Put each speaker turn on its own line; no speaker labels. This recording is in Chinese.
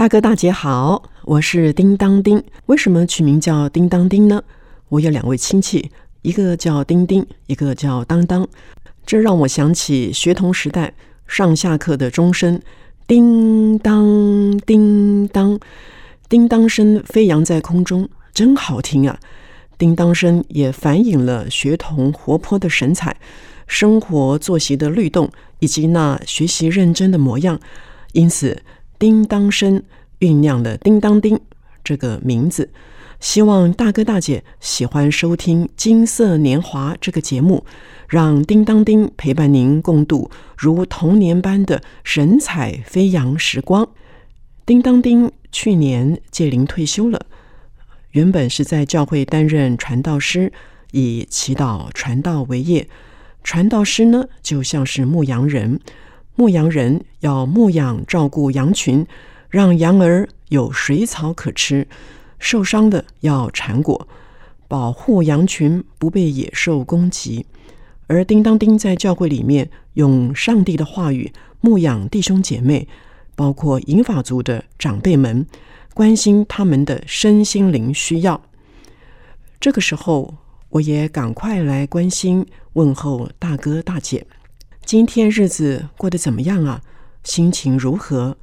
大哥大姐好，我是叮当叮。为什么取名叫叮当叮呢？我有两位亲戚，一个叫叮叮，一个叫当当。这让我想起学童时代上下课的钟声，叮当叮当，叮当声飞扬在空中，真好听啊！叮当声也反映了学童活泼的神采、生活作息的律动以及那学习认真的模样，因此叮当声酝酿了“叮当叮”这个名字。希望大哥大姐喜欢收听《金色年华》这个节目，让叮当叮陪伴您共度如童年般的神采飞扬时光。叮当叮去年届龄退休了。原本是在教会担任传道师，以祈祷传道为业。传道师呢，就像是牧羊人，牧羊人要牧养照顾羊群，让羊儿有水草可吃；受伤的要缠果，保护羊群不被野兽攻击。而叮当丁在教会里面用上帝的话语牧养弟兄姐妹，包括银发族的长辈们。关心他们的身心灵需要。这个时候，我也赶快来关心问候大哥大姐。今天日子过得怎么样啊？心情如何？